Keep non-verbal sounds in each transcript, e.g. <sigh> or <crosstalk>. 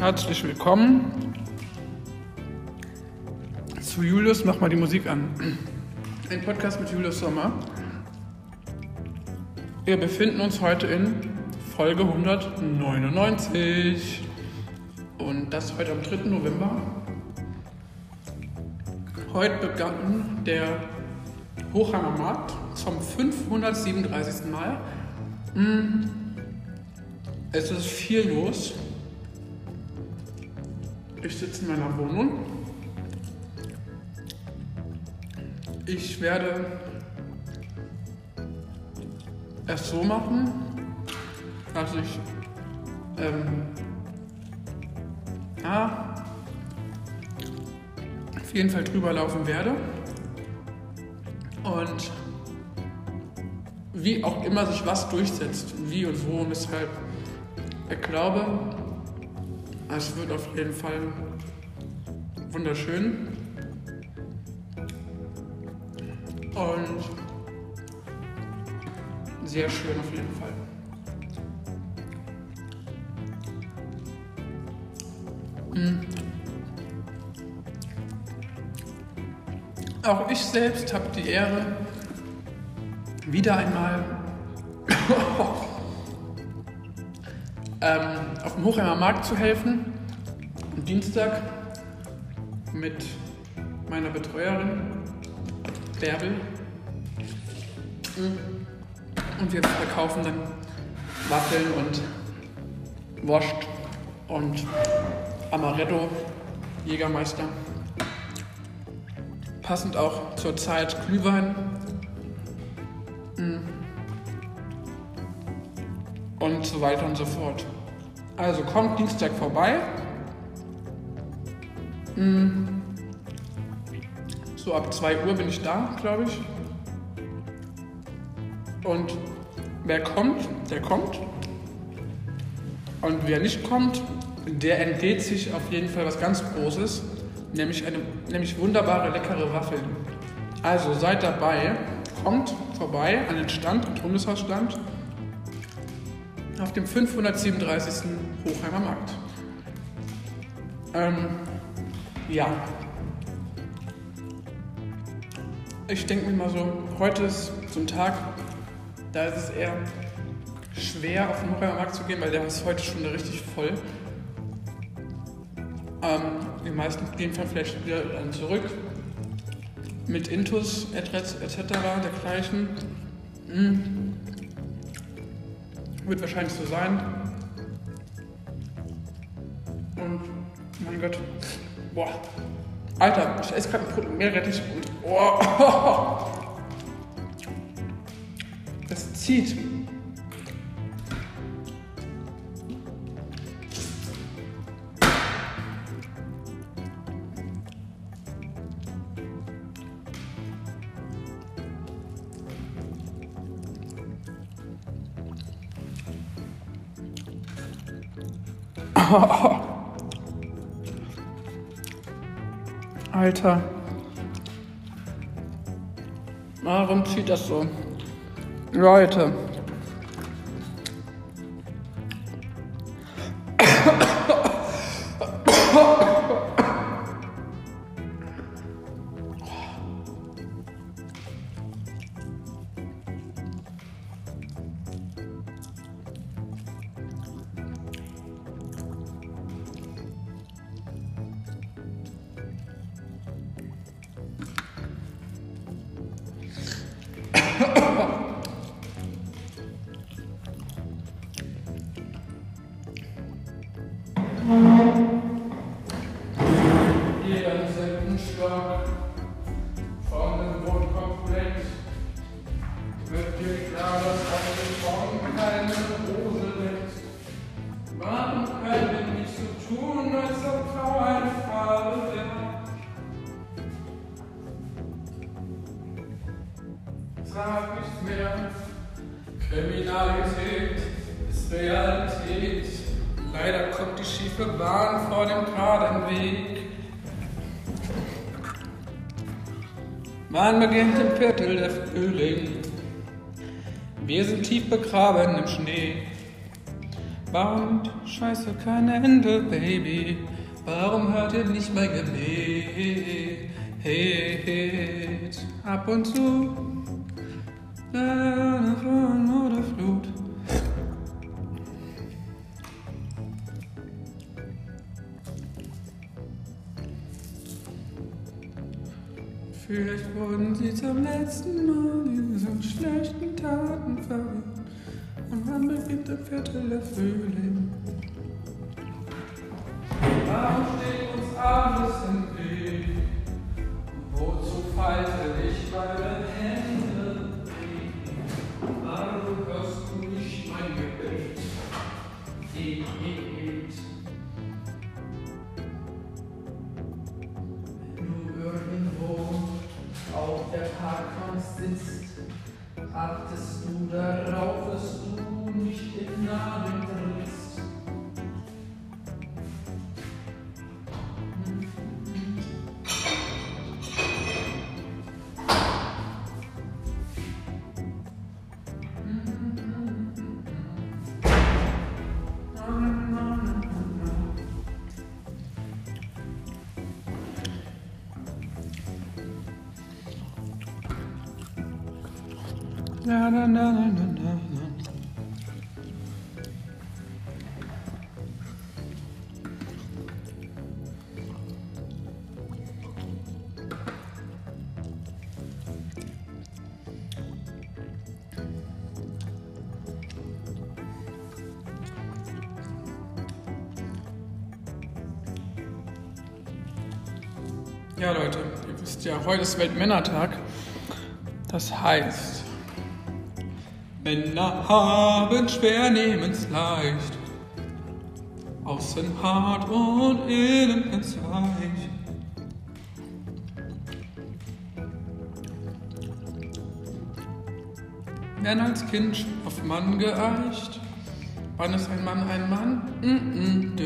Herzlich willkommen zu Julius, mach mal die Musik an. Ein Podcast mit Julius Sommer. Wir befinden uns heute in Folge 199 und das heute am 3. November. Heute begann der Hochheimer Markt zum 537. Mal. Hm, es ist viel los. Ich sitze in meiner Wohnung. Ich werde es so machen, dass ich ähm, ja, auf jeden Fall drüber laufen werde. Und wie auch immer sich was durchsetzt, wie und wo und weshalb. Ich glaube, es wird auf jeden Fall wunderschön. Und sehr schön auf jeden Fall. Hm. Auch ich selbst habe die Ehre, wieder einmal <laughs> ähm, auf dem Hochheimer Markt zu helfen. Am Dienstag mit meiner Betreuerin Bärbel. Und wir verkaufen dann Waffeln und Wurst und Amaretto, Jägermeister. Passend auch zur Zeit Glühwein. Und so weiter und so fort. Also kommt Dienstag vorbei. So ab 2 Uhr bin ich da, glaube ich. Und wer kommt, der kommt. Und wer nicht kommt, der entgeht sich auf jeden Fall was ganz Großes, nämlich eine nämlich wunderbare, leckere Waffeln. Also seid dabei, kommt vorbei an den Stand, am Bundeshausstand, auf dem 537. Hochheimer Markt. Ähm, ja. Ich denke mir mal so, heute ist so ein Tag, da ist es eher schwer auf den Hochheimer Markt zu gehen, weil der ist heute schon richtig voll. Ähm, die meisten gehen vielleicht wieder dann zurück mit Intus etc. dergleichen. Hm. Wird wahrscheinlich so sein. Und mein Gott. Boah. Alter, ich esse gerade ein Brot mit Meerrettich und. Oh. <laughs> Das zieht. <laughs> Alter. Warum zieht das so? Leute. Jeder selben Schlag von dem Wortkomplex wird dir klar, dass eine Form keine Rose. Warum können wir nicht so tun, als ob Frau eine Farbe wäre? Sag nicht mehr, Kriminalität ist Realität. Leider kommt die schiefe Bahn vor dem Weg. Wann beginnt im Viertel der Frühling? Wir sind tief begraben im Schnee. Warum scheiße kein Ende, Baby? Warum hört ihr nicht mein Gebet? Ab und zu Vielleicht wurden sie zum letzten Mal diesen schlechten Taten verwirrt. Und dann beginnt der Viertel der Frühling. Ja, Leute, ihr wisst ja, heute ist Weltmännertag. Das heißt, Männer haben schwer, nehmen's leicht. Außen hart und innen ganz weich. Werden als Kind auf Mann geeicht. Wann ist ein Mann ein Mann? Mm -mm.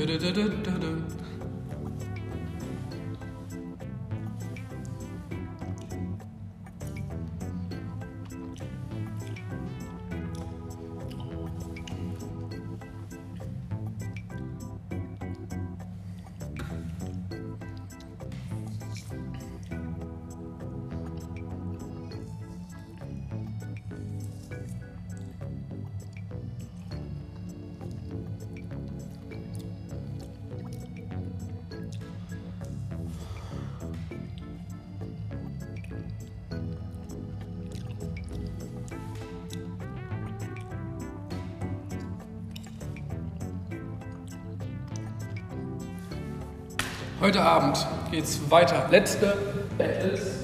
Heute Abend geht's weiter. Letzte Battles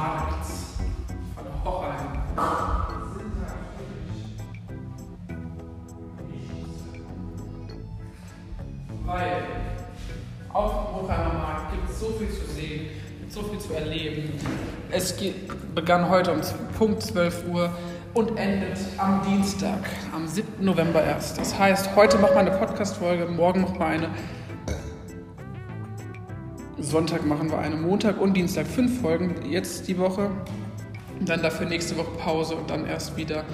Markts von Hochheim. Weil auf dem Hochheimer Markt gibt es so viel zu sehen, so viel zu erleben. Es begann heute um Punkt 12 Uhr und endet am Dienstag, am 7. November erst. Das heißt, heute machen wir eine Podcast-Folge, morgen machen wir eine Sonntag machen wir eine, Montag und Dienstag fünf Folgen, jetzt die Woche. Dann dafür nächste Woche Pause und dann erst wieder.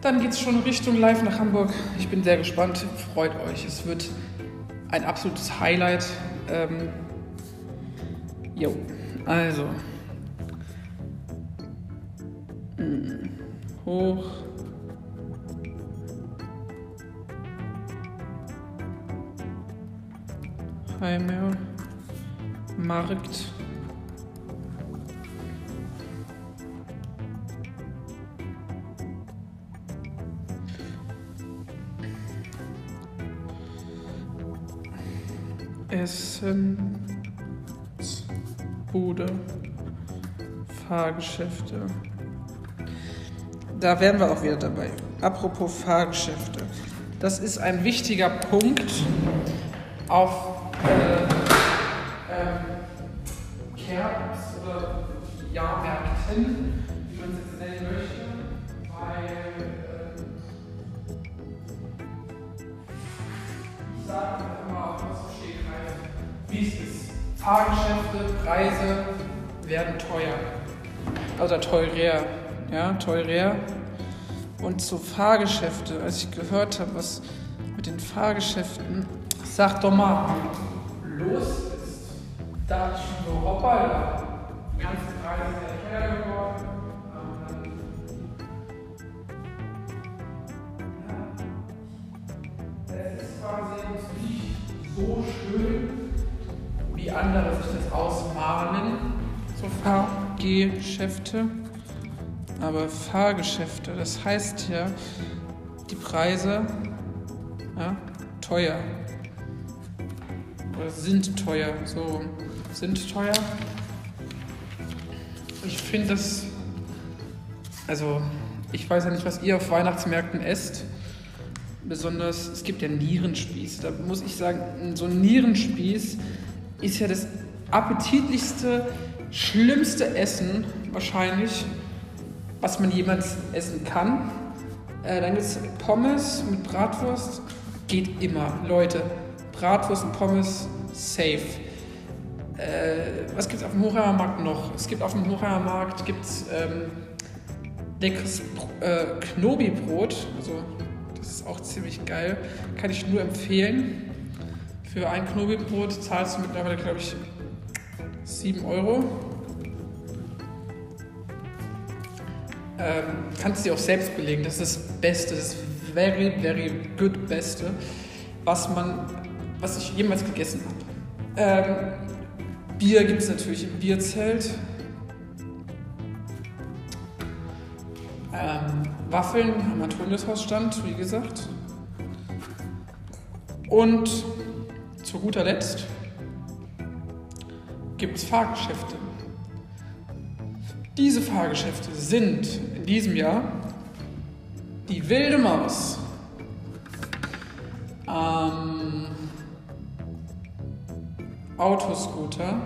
Dann geht es schon Richtung live nach Hamburg. Ich bin sehr gespannt, freut euch. Es wird ein absolutes Highlight. Ähm, jo, also. Mm, Hoch. Heimer. Markt. Essen. Bude. Fahrgeschäfte. da wären wir auch wieder dabei. Apropos Fahrgeschäfte. Das ist ein wichtiger Punkt auf äh, werden teuer. Oder teurer ja, teurer. Und so Fahrgeschäfte, als ich gehört habe, was mit den Fahrgeschäften, sag doch mal, los ist, da ich schon so, hoppala, die ganzen Preise sehr teuer geworden. Es ist quasi nicht so schön, wie andere sich das ausmalen, so Fahrgeschäfte aber Fahrgeschäfte, das heißt ja, die Preise ja, teuer oder sind teuer, so sind teuer. Ich finde das, also ich weiß ja nicht, was ihr auf Weihnachtsmärkten esst. Besonders, es gibt ja Nierenspieß. Da muss ich sagen, so ein Nierenspieß ist ja das appetitlichste, schlimmste Essen wahrscheinlich, was man jemals essen kann. Äh, dann gibt es Pommes mit Bratwurst. Geht immer, Leute. Bratwurst und Pommes, safe. Äh, was gibt es auf dem Hochheimer Markt noch? Es gibt auf dem Hochheimer Markt gibt's, ähm, leckeres äh, Knobi-Brot. Also, das ist auch ziemlich geil. Kann ich nur empfehlen. Für ein Knobi-Brot zahlst du mittlerweile, glaube ich, 7 Euro. ähm, kannst du dir auch selbst belegen. Das ist das Beste, das very, very good Beste, was man, was ich jemals gegessen habe. Ähm, Bier gibt es natürlich im Bierzelt. Ähm, Waffeln am Antoniushaus stand, wie gesagt. Und zu guter Letzt gibt es Fahrgeschäfte. Diese Fahrgeschäfte sind in diesem Jahr die wilde Maus. Ähm, Autoscooter.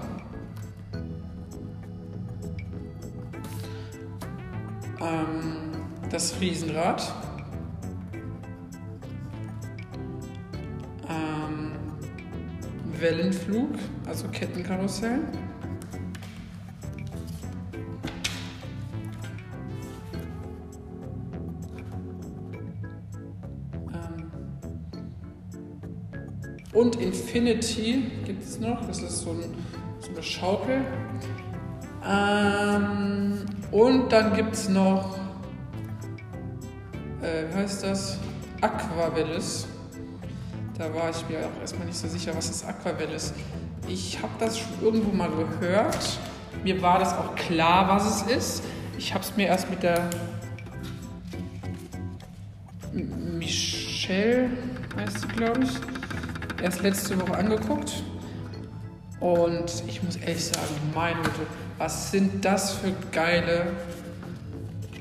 Ähm, das Riesenrad. Wellenflug, also Kettenkarussell. Und Infinity gibt es noch, das ist so, ein, so eine Schaukel. Ähm, und dann gibt es noch, äh, wie heißt das? Aquavellis. Da war ich mir auch erstmal nicht so sicher, was ist Aquavellis. Ich habe das schon irgendwo mal gehört. Mir war das auch klar, was es ist. Ich habe es mir erst mit der Michelle, heißt sie, glaube ich, erst letzte Woche angeguckt. Und ich muss ehrlich sagen, meine Güte, was sind das für geile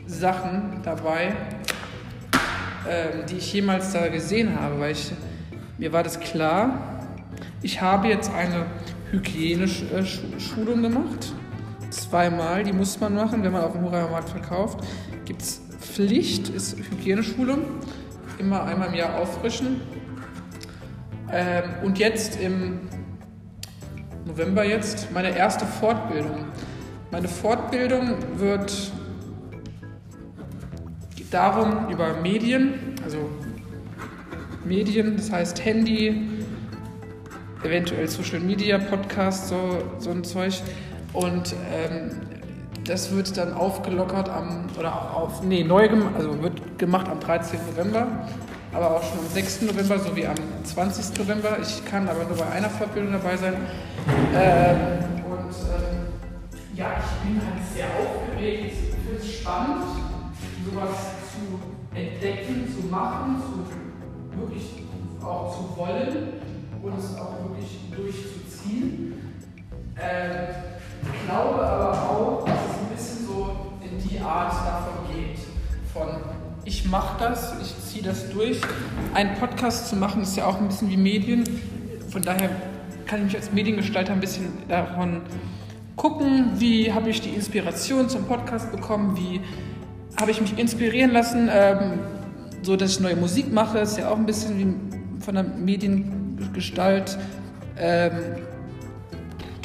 Sachen dabei, ähm, die ich jemals da gesehen habe. Weil ich, mir war das klar, ich habe jetzt eine Hygieneschulung gemacht. Zweimal, die muss man machen, wenn man auf dem Hurra-Markt verkauft. Gibt es Pflicht, ist Hygieneschulung. Immer einmal im Jahr auffrischen. Ähm, und jetzt im November jetzt meine erste Fortbildung. Meine Fortbildung wird darum über Medien, also Medien, das heißt Handy, eventuell Social Media, Podcast, so, so ein Zeug. Und ähm, das wird dann aufgelockert am, oder auf, nee, neu gemacht, also wird gemacht am 13. November aber auch schon am 6. November sowie am 20. November. Ich kann aber nur bei einer Fortbildung dabei sein. Ähm, und ähm, ja, ich bin halt sehr aufgeregt. Ich finde es spannend, sowas zu entdecken, zu machen, zu wirklich auch zu wollen und es auch wirklich durchzuziehen. Ähm, ich glaube aber auch, dass es ein bisschen so in die Art davon geht, von ich mache das, ich ziehe das durch. Einen Podcast zu machen ist ja auch ein bisschen wie Medien. Von daher kann ich mich als Mediengestalter ein bisschen davon gucken, wie habe ich die Inspiration zum Podcast bekommen, wie habe ich mich inspirieren lassen, ähm, so dass ich neue Musik mache, ist ja auch ein bisschen wie von der Mediengestalt. Ähm,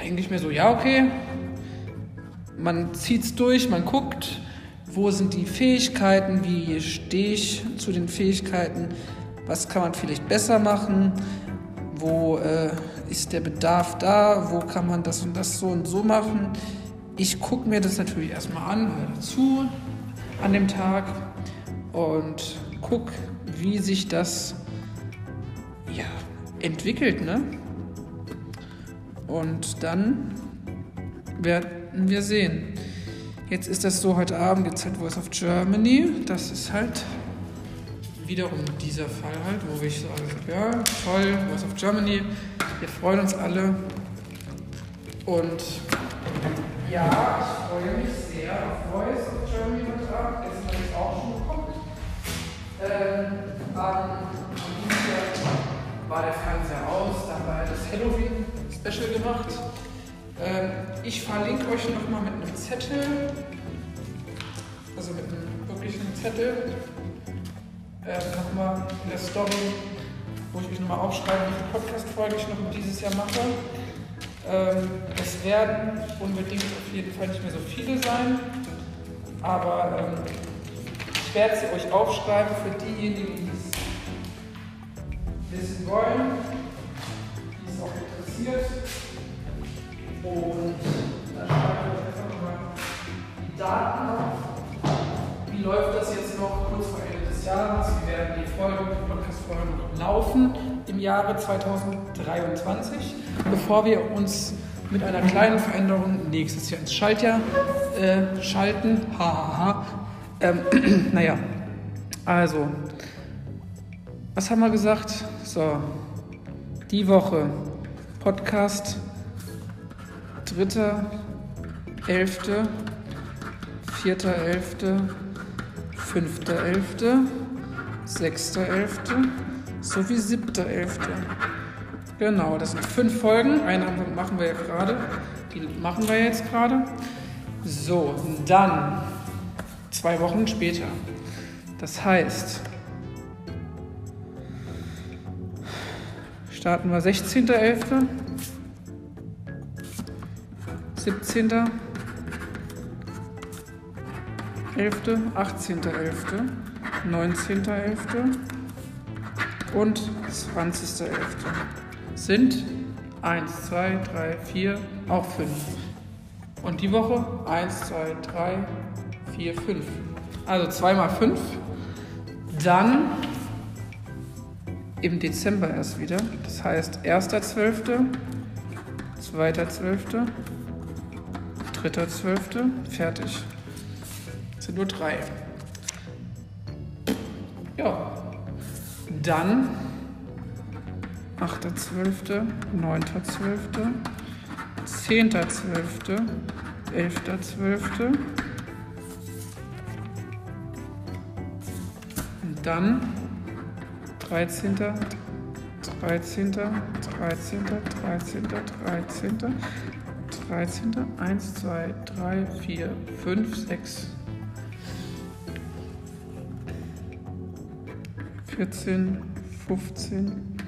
denke ich mir so, ja, okay, man zieht es durch, man guckt, wo sind die Fähigkeiten, wie stehe ich zu den Fähigkeiten, was kann man vielleicht besser machen, wo äh, ist der Bedarf da, wo kann man das und das so und so machen. Ich gucke mir das natürlich erstmal an, höre dazu an dem Tag und gucke, wie sich das ja, entwickelt. Ne? Und dann werden wir sehen. Jetzt ist das so, heute Abend gibt es halt Voice of Germany. Das ist halt wiederum dieser Fall halt, wo ich alles ja, toll, Voice of Germany, wir freuen uns alle. Und ja, ich freue mich sehr auf Voice of Germany heute Abend. Gestern habe ich auch schon. Ähm, am war der Fernseher aus, da war das Halloween-Special gemacht. Ähm, ich verlinke euch nochmal mit einem Zettel, also mit einem wirklichen Zettel, äh, nochmal in der Story, wo ich mich nochmal aufschreibe, wie viele Podcast-Folge ich noch dieses Jahr mache. Ähm, es werden unbedingt auf jeden Fall nicht mehr so viele sein, aber ähm, ich werde sie euch aufschreiben für diejenigen, die es wissen wollen, die es auch interessiert. Und dann schreibe ich einfach mal die Daten auf. Wie läuft das jetzt noch kurz vor Ende des Jahres? Wie werden die Folgen, die Podcast-Folgen laufen im Jahre 2023, bevor wir uns mit einer kleinen Veränderung nächstes Jahr ins Schaltjahr äh, schalten. Hahaha. Ähm, <clears throat> naja, also, was haben wir gesagt? So, die Woche Podcast dritter, elfte, vierter, elfte, fünfter, elfte, sechster, elfte sowie siebter, elfte. Genau, das sind fünf Folgen. Eine machen wir ja gerade. Die machen wir jetzt gerade. So, dann zwei Wochen später. Das heißt, starten wir 16.11. 17. 11., 18.11., 19.11. und 20.11. sind 1, 2, 3, 4, auch 5. Und die Woche 1, 2, 3, 4, 5. Also 2 mal 5. Dann im Dezember erst wieder. Das heißt 1.12., 2.12., 3.12. Fertig. Das sind nur drei. Ja. Dann 8.12., 9.12., 10.12., 11.12. dann 13., 13., 13., 13., 13., 13. 1, 2, 3, 4, 5, 6. 14, 15,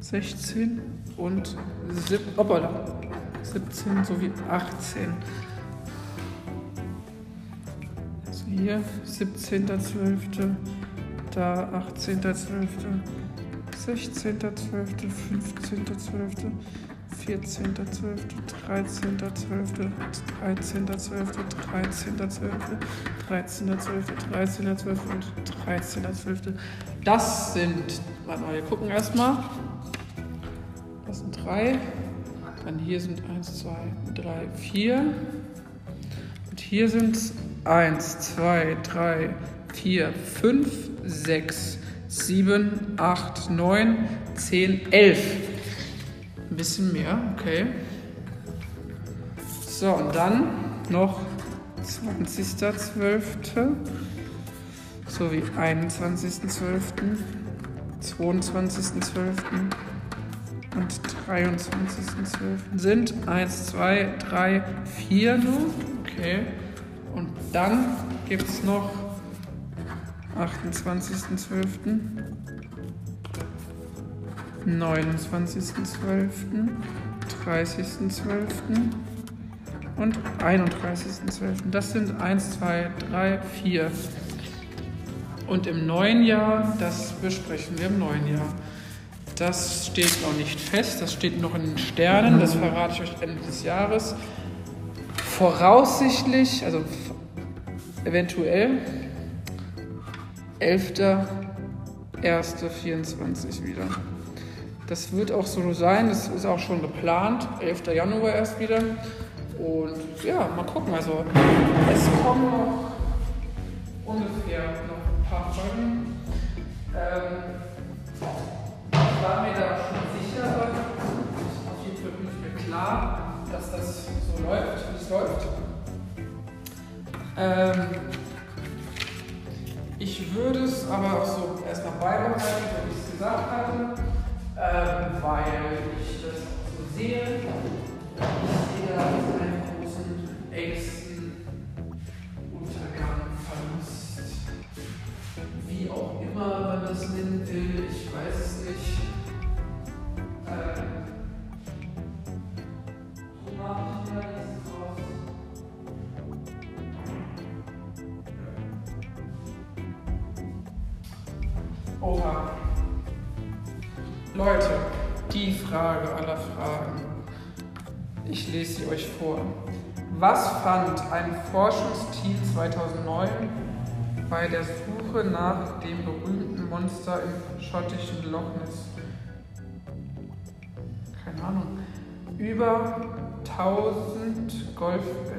16 und 7, hoppala, 17 sowie 18. Also hier 17.12., da 18.12., 16.12., 15.12., 14.12., 13.12., 13.12., 13.12., 13.12., 13.12. und 13.12. Das sind, warte mal, wir gucken erstmal. Das sind drei. Dann hier sind 1, 2, 3, 4. Und hier sind es 1, 2, 3, 4, 5, 6, 7, 8, 9, 10, 11 bisschen mehr, okay. So, und dann noch 20.12. sowie 21.12., 22.12. und 23.12. sind 1, 2, 3, 4 nur. Okay. Und dann gibt es noch 28.12., 29.12., 30.12. und 31.12. Das sind 1, 2, 3, 4. Und im neuen Jahr, das besprechen wir im neuen Jahr. Das steht noch nicht fest, das steht noch in den Sternen, das verrate ich euch Ende des Jahres. Voraussichtlich, also eventuell 11.01.24 wieder. Das wird auch so sein, das ist auch schon geplant, 11. Januar erst wieder. Und ja, mal gucken. Also es kommen noch ungefähr noch ein paar Folgen. Ähm, ich war mir da schon sicher, auf jeden Fall bin ich mir klar, dass das so läuft, wie es läuft. Ähm, ich würde es aber auch so erstmal beibehalten, wie ich es gesagt hatte, ähm, weil ich das so sehe. Ich sehe da einen großen Ängsten, Untergang, Verlust, wie auch immer man das nennen will, ich weiß es nicht. Oha. Leute, die Frage aller Fragen. Ich lese sie euch vor. Was fand ein Forschungsteam 2009 bei der Suche nach dem berühmten Monster im schottischen Loch Ness? Keine Ahnung. Über 1000 Golfbälle.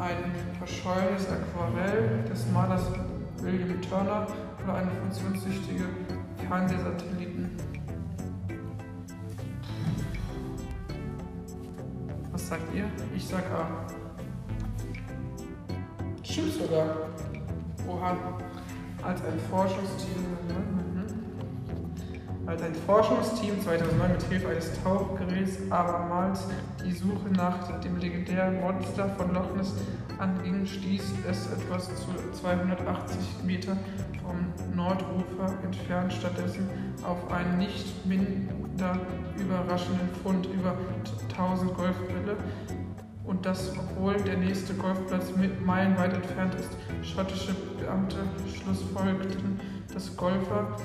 Ein verschollenes Aquarell des Malers William Turner oder eine funktionstüchtige Fernsehsatelliten. Was sagt ihr? Ich sag A. Stimmt sogar. Oha. Als ein Forschungsteam. Als ein Forschungsteam 2009 mit Hilfe eines Tauchgeräts abermals die Suche nach dem legendären Monster von Loch Ness anging, stieß es etwas zu 280 Meter vom Nordufer entfernt stattdessen auf einen nicht minder überraschenden Fund über 1000 Golfbälle. Und das, obwohl der nächste Golfplatz meilenweit entfernt ist. Schottische Beamte schlussfolgerten, dass Golfer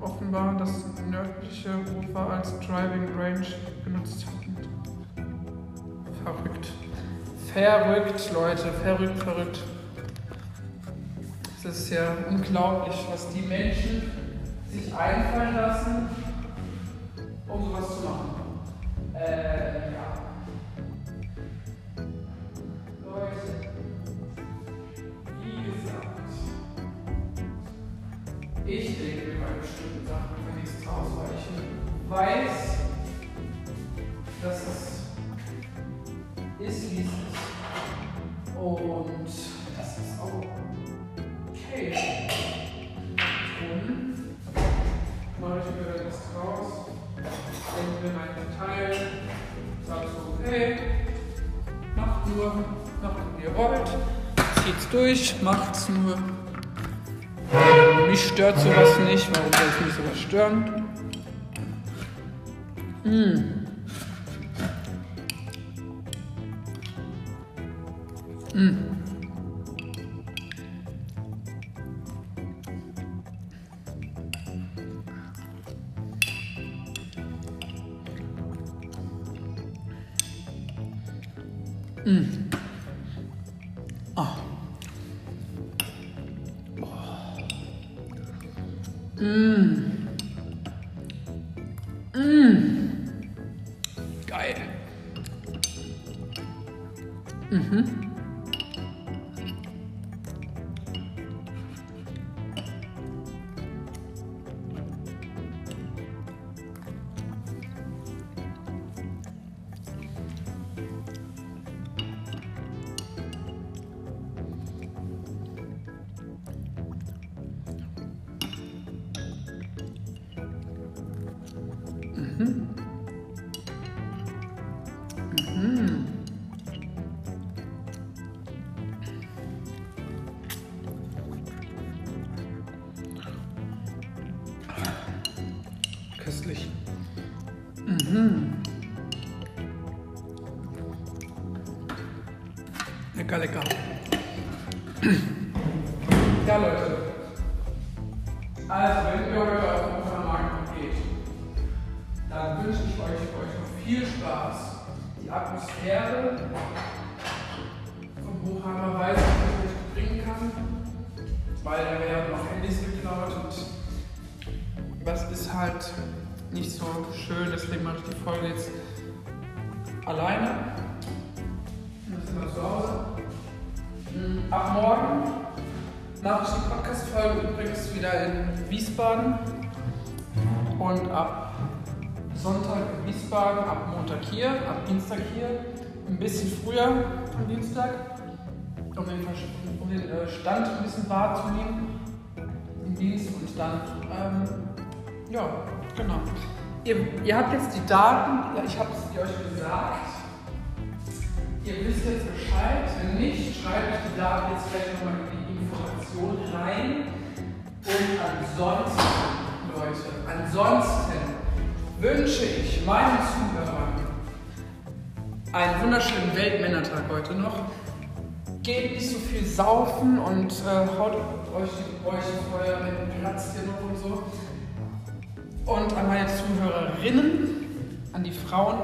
offenbar das nördliche Ufer als Driving Range genutzt hatten. Verrückt. Verrückt, Leute, verrückt, verrückt. Es ist ja unglaublich, was die Menschen sich einfallen lassen, um sowas zu machen. Äh, ja. Leute, wie gesagt, ich denke bestimmten Sachen nichts ausweichen. Weiß, dass es ist, wie es ist. Und das ist auch okay. Und mache ich mir das draus, denke mir meinen Teil, sage so, okay, macht nur, macht wie ihr wollt, zieht's durch, macht's nur. Mich stört sowas nicht, warum soll es mich sowas stören? Mm. Mm. Mm. Mm. Köstlich. Mhm. Lecker, lecker. Sonntag in Wiesbaden, ab Montag hier, ab Dienstag hier, ein bisschen früher am Dienstag, um den, um den äh, Stand ein bisschen wahrzunehmen im Dienst und dann, ähm, ja, genau. Ihr, ihr habt jetzt die Daten, ja, ich habe es euch gesagt. Ihr wisst jetzt Bescheid. Wenn nicht, schreibe ich die Daten jetzt gleich nochmal in die Information rein. Und ansonsten, Leute, ansonsten wünsche ich meinen Zuhörern einen wunderschönen Weltmännertag heute noch. Geht nicht so viel saufen und äh, haut euch die Bräuche vorher mit Platz hier noch und so. Und an meine Zuhörerinnen, an die Frauen,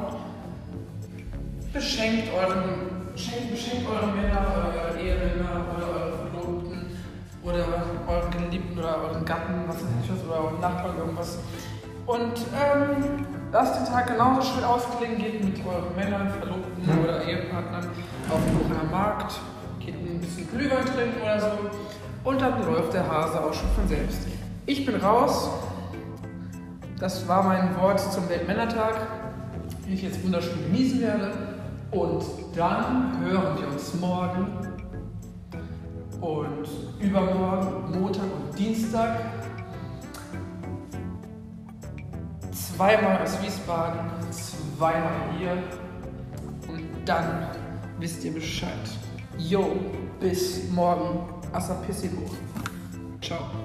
beschenkt euren, beschenkt, beschenkt eure Männer, eure Ehemänner oder eure Verlobten oder euren Geliebten oder euren Gatten, was weiß ich was, oder euren Nachbarn irgendwas. Und ähm, lasst den Tag genauso schön ausklingen, geht mit euren Männern, Verlobten oder Ehepartnern auf den Buchener Markt, geht ein bisschen Glühwein trinken oder so und dann läuft der Hase auch schon von selbst. Ich bin raus. Das war mein Wort zum Weltmännertag, den ich jetzt wunderschön genießen werde. Und dann hören wir uns morgen und übermorgen, Montag und Dienstag. Zweimal aus Wiesbaden, zweimal hier. Und dann wisst ihr Bescheid. Jo, bis morgen. Assapissimo. Ciao.